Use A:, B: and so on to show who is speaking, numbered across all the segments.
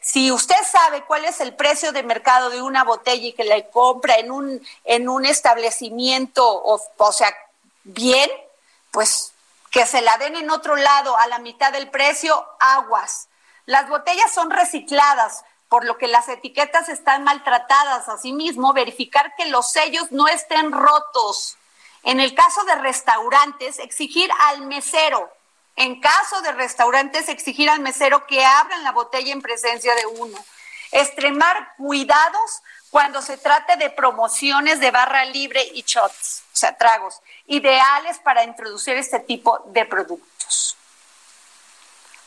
A: Si usted sabe cuál es el precio de mercado de una botella y que la compra en un, en un establecimiento, o, o sea, bien, pues que se la den en otro lado a la mitad del precio, aguas. Las botellas son recicladas, por lo que las etiquetas están maltratadas. Asimismo, verificar que los sellos no estén rotos. En el caso de restaurantes, exigir al mesero en caso de restaurantes, exigir al mesero que abran la botella en presencia de uno. Extremar cuidados cuando se trate de promociones de barra libre y shots, o sea, tragos, ideales para introducir este tipo de productos.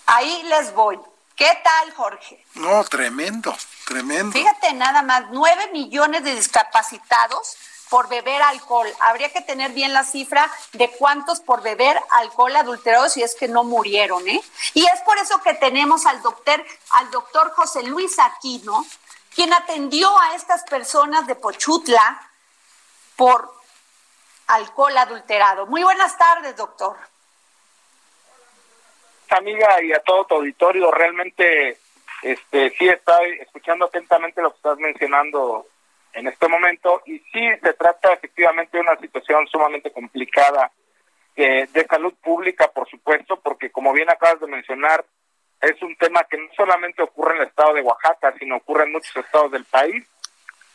A: Ahí les voy. ¿Qué tal, Jorge?
B: No, tremendo, tremendo.
A: Fíjate nada más, nueve millones de discapacitados por beber alcohol. Habría que tener bien la cifra de cuántos por beber alcohol adulterado si es que no murieron, ¿eh? Y es por eso que tenemos al doctor, al doctor José Luis Aquino, quien atendió a estas personas de Pochutla por alcohol adulterado. Muy buenas tardes, doctor.
C: Amiga y a todo tu auditorio, realmente este sí estoy escuchando atentamente lo que estás mencionando en este momento y sí se trata efectivamente de una situación sumamente complicada eh, de salud pública, por supuesto, porque como bien acabas de mencionar, es un tema que no solamente ocurre en el estado de Oaxaca, sino ocurre en muchos estados del país.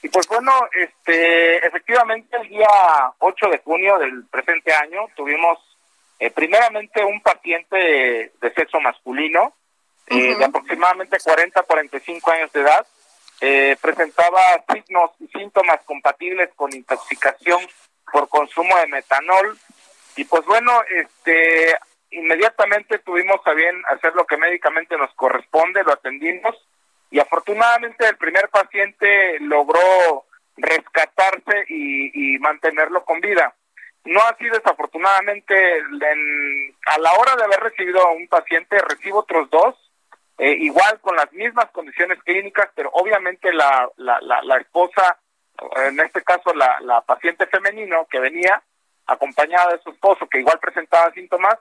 C: Y pues bueno, este, efectivamente el día 8 de junio del presente año tuvimos eh, primeramente un paciente de, sexo masculino, eh, de aproximadamente 40 a 45 años de edad, eh, presentaba signos y síntomas compatibles con intoxicación por consumo de metanol y pues bueno, este inmediatamente tuvimos a bien hacer lo que médicamente nos corresponde, lo atendimos y afortunadamente el primer paciente logró rescatarse y, mantenerlo con vida. No así desafortunadamente, a la hora de haber recibido a un paciente, recibo otros dos eh, igual con las mismas condiciones clínicas, pero obviamente la, la, la, esposa, en este caso la, la paciente femenino que venía acompañada de su esposo, que igual presentaba síntomas,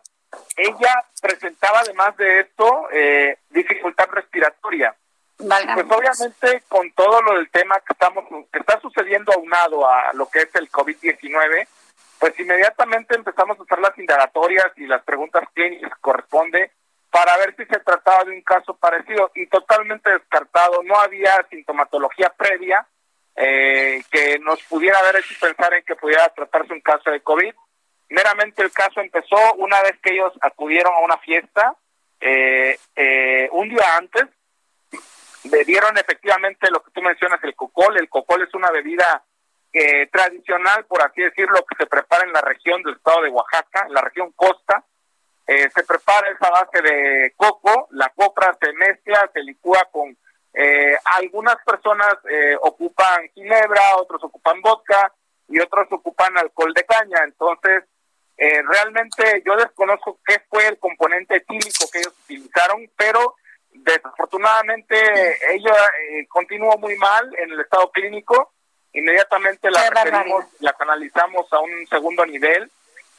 C: ella presentaba además de esto eh, dificultad respiratoria. Pues obviamente con todo lo del tema que estamos que está sucediendo aunado a lo que es el COVID-19, pues inmediatamente empezamos a hacer las indagatorias y las preguntas clínicas que corresponde para ver si se trataba de un caso parecido y totalmente descartado. No había sintomatología previa eh, que nos pudiera haber hecho pensar en que pudiera tratarse un caso de COVID. Meramente el caso empezó una vez que ellos acudieron a una fiesta eh, eh, un día antes. Bebieron efectivamente lo que tú mencionas, el cocol. El cocol es una bebida tradicional, por así decirlo, que se prepara en la región del estado de Oaxaca, en la región costa eh, se prepara esa base de coco, la copra se mezcla, se licúa con eh, algunas personas eh, ocupan ginebra, otros ocupan vodka y otros ocupan alcohol de caña. Entonces, realmente yo desconozco qué fue el componente químico que ellos utilizaron, pero desafortunadamente ella continuó muy mal en el estado clínico. Inmediatamente la la canalizamos a un segundo nivel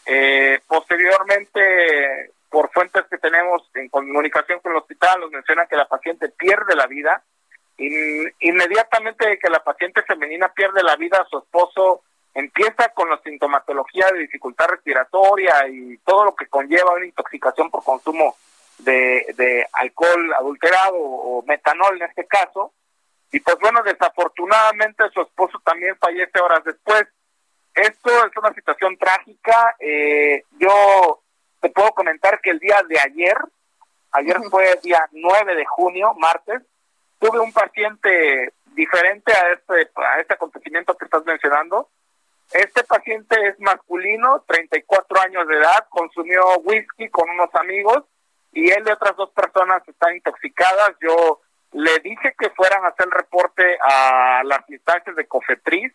C: eh, posteriormente, por fuentes que tenemos en comunicación con el hospital, nos mencionan que la paciente pierde la vida. inmediatamente que la paciente femenina pierde la vida, su esposo empieza con la sintomatología de dificultad respiratoria y todo lo que conlleva una intoxicación por consumo de, de alcohol adulterado o metanol en este caso. Y pues bueno, desafortunadamente su esposo también fallece horas después. Esto es una situación trágica. Eh, yo te puedo comentar que el día de ayer, ayer fue el día 9 de junio, martes, tuve un paciente diferente a este, a este acontecimiento que estás mencionando. Este paciente es masculino, 34 años de edad, consumió whisky con unos amigos y él y otras dos personas están intoxicadas. Yo le dije que fueran a hacer el reporte a las instancias de COFETRIS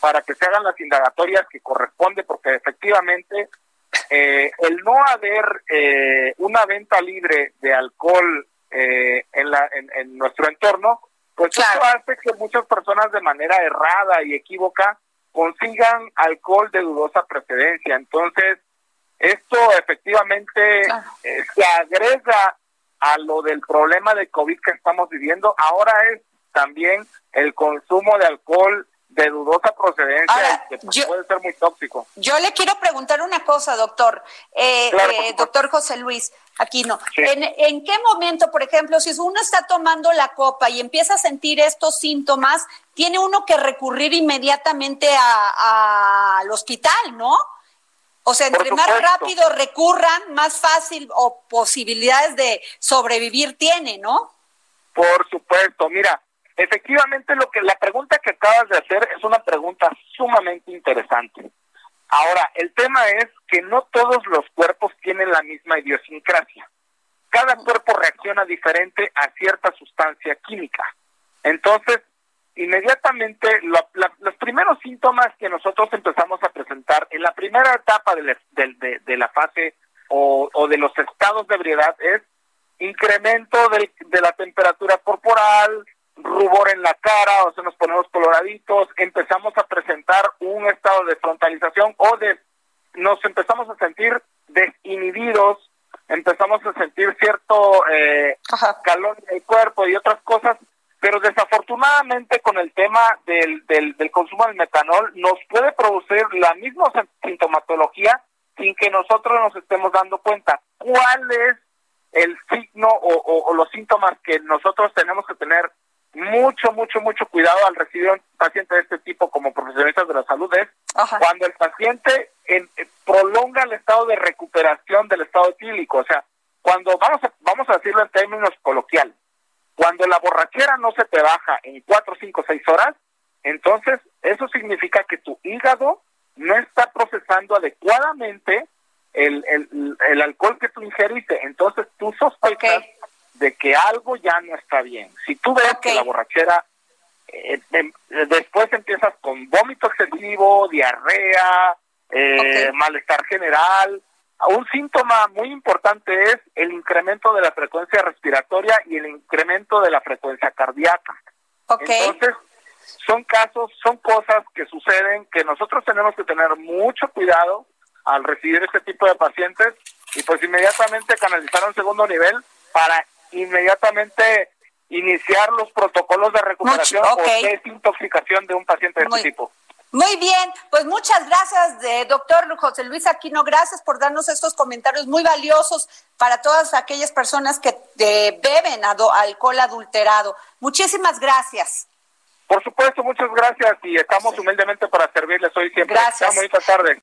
C: para que se hagan las indagatorias que corresponde, porque efectivamente eh, el no haber eh, una venta libre de alcohol eh, en, la, en, nuestro entorno, pues eso hace que muchas personas de manera errada y equívoca consigan alcohol de dudosa precedencia. Entonces, esto efectivamente se agrega a lo del problema de COVID que estamos viviendo. Ahora es también el consumo de alcohol de dudosa procedencia que puede ser muy tóxico.
A: Yo le quiero preguntar una cosa, doctor, eh, eh doctor José Luis Aquino. ¿En, ¿En qué momento, por ejemplo, si uno está tomando la copa y empieza a sentir estos síntomas, tiene uno que recurrir inmediatamente a, al hospital, ¿no? O sea, entre más rápido recurran, más fácil o posibilidades de sobrevivir tiene, ¿no?
C: Por supuesto, mira, efectivamente lo que la pregunta que acabas de hacer es una pregunta sumamente interesante. Ahora, el tema es que no todos los cuerpos tienen la misma idiosincrasia. Cada cuerpo reacciona diferente a cierta sustancia química. Entonces, inmediatamente los primeros síntomas que nosotros empezamos a presentar en la primera etapa de, de, la fase o, o, de los estados de ebriedad es incremento de la temperatura corporal, rubor en la cara, o sea, nos ponemos coloraditos, empezamos a presentar un estado de frontalización o de nos empezamos a sentir desinhibidos, empezamos a sentir cierto eh, calor en el cuerpo y otras cosas, pero desafortunadamente con el tema del, del, del consumo del metanol nos puede producir la misma sintomatología sin que nosotros nos estemos dando cuenta. ¿Cuál es el signo o, o los síntomas que nosotros tenemos que tener mucho, mucho, mucho cuidado al recibir un paciente de este tipo como profesionistas de la salud es cuando el paciente en, eh, prolonga el estado de recuperación del estado etílico, o sea, cuando vamos a, vamos a decirlo en términos coloquiales, cuando la borrachera no se te baja en cuatro, cinco, seis horas, entonces eso significa que tu hígado no está procesando adecuadamente el, el, el alcohol que tú ingeriste. Entonces tú sospechas de que algo ya no está bien. Si tú ves que la borrachera, eh, em, después empiezas con vómito excesivo, diarrea, eh, malestar general. Un síntoma muy importante es el incremento de la frecuencia respiratoria y el incremento de la frecuencia cardíaca. Entonces, son casos, son cosas que suceden que nosotros tenemos que tener mucho cuidado al recibir este tipo de pacientes y pues inmediatamente canalizar a un segundo nivel para inmediatamente iniciar los protocolos de recuperación o desintoxicación de un paciente de este tipo.
A: Muy bien, pues muchas gracias, de doctor José Luis Aquino. Gracias por darnos estos comentarios muy valiosos para todas aquellas personas que beben alcohol adulterado. Muchísimas gracias.
C: Por supuesto, muchas gracias y estamos humildemente para servirles hoy siempre.
A: Gracias.
C: Bonita tarde.